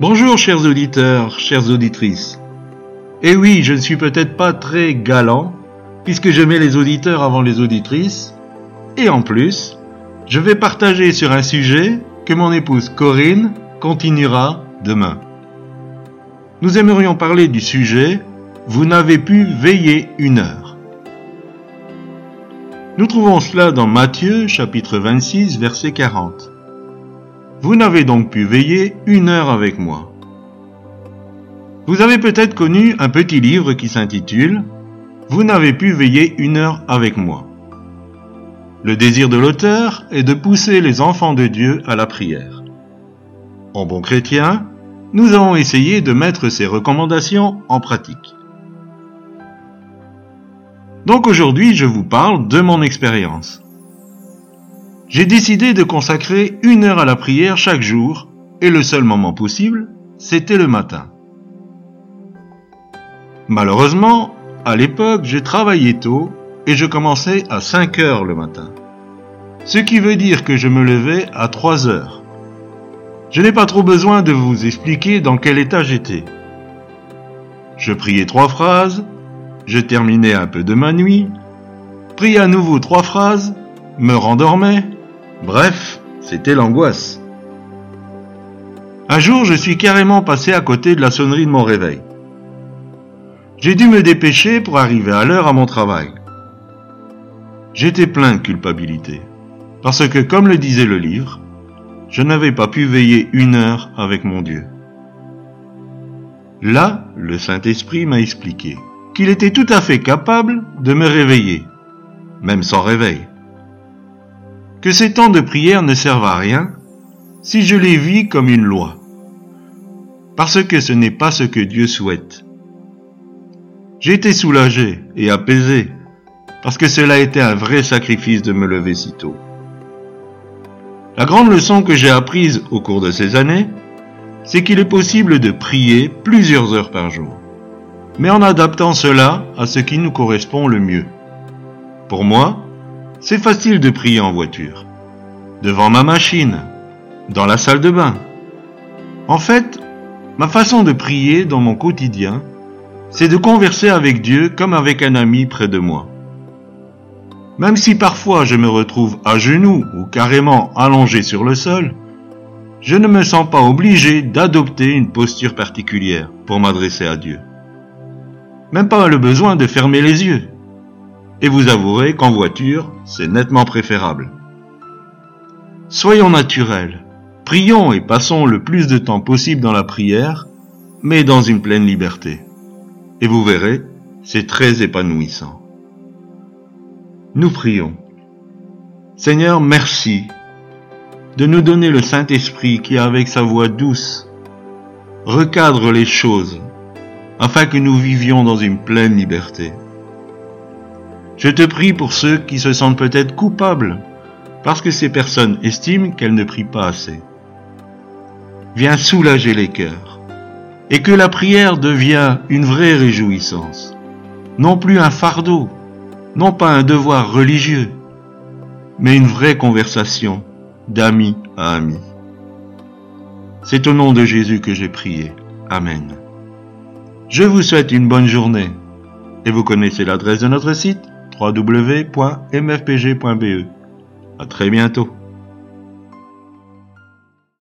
Bonjour chers auditeurs, chères auditrices. Eh oui, je ne suis peut-être pas très galant, puisque je mets les auditeurs avant les auditrices, et en plus, je vais partager sur un sujet que mon épouse Corinne continuera demain. Nous aimerions parler du sujet Vous n'avez pu veiller une heure. Nous trouvons cela dans Matthieu chapitre 26 verset 40. Vous n'avez donc pu veiller une heure avec moi. Vous avez peut-être connu un petit livre qui s'intitule Vous n'avez pu veiller une heure avec moi. Le désir de l'auteur est de pousser les enfants de Dieu à la prière. En bon chrétien, nous avons essayé de mettre ces recommandations en pratique. Donc aujourd'hui, je vous parle de mon expérience j'ai décidé de consacrer une heure à la prière chaque jour, et le seul moment possible, c'était le matin. Malheureusement, à l'époque, j'ai travaillé tôt et je commençais à 5 heures le matin. Ce qui veut dire que je me levais à 3 heures. Je n'ai pas trop besoin de vous expliquer dans quel état j'étais. Je priais trois phrases, je terminais un peu de ma nuit, priais à nouveau trois phrases, me rendormais, Bref, c'était l'angoisse. Un jour, je suis carrément passé à côté de la sonnerie de mon réveil. J'ai dû me dépêcher pour arriver à l'heure à mon travail. J'étais plein de culpabilité, parce que comme le disait le livre, je n'avais pas pu veiller une heure avec mon Dieu. Là, le Saint-Esprit m'a expliqué qu'il était tout à fait capable de me réveiller, même sans réveil que ces temps de prière ne servent à rien si je les vis comme une loi, parce que ce n'est pas ce que Dieu souhaite. J'ai été soulagé et apaisé, parce que cela a été un vrai sacrifice de me lever si tôt. La grande leçon que j'ai apprise au cours de ces années, c'est qu'il est possible de prier plusieurs heures par jour, mais en adaptant cela à ce qui nous correspond le mieux. Pour moi, c'est facile de prier en voiture, devant ma machine, dans la salle de bain. En fait, ma façon de prier dans mon quotidien, c'est de converser avec Dieu comme avec un ami près de moi. Même si parfois je me retrouve à genoux ou carrément allongé sur le sol, je ne me sens pas obligé d'adopter une posture particulière pour m'adresser à Dieu. Même pas le besoin de fermer les yeux et vous avouerez qu'en voiture, c'est nettement préférable. Soyons naturels, prions et passons le plus de temps possible dans la prière, mais dans une pleine liberté. Et vous verrez, c'est très épanouissant. Nous prions. Seigneur, merci de nous donner le Saint-Esprit qui, avec sa voix douce, recadre les choses afin que nous vivions dans une pleine liberté. Je te prie pour ceux qui se sentent peut-être coupables, parce que ces personnes estiment qu'elles ne prient pas assez. Viens soulager les cœurs, et que la prière devienne une vraie réjouissance, non plus un fardeau, non pas un devoir religieux, mais une vraie conversation d'ami à ami. C'est au nom de Jésus que j'ai prié. Amen. Je vous souhaite une bonne journée, et vous connaissez l'adresse de notre site www.mfpg.be. À très bientôt.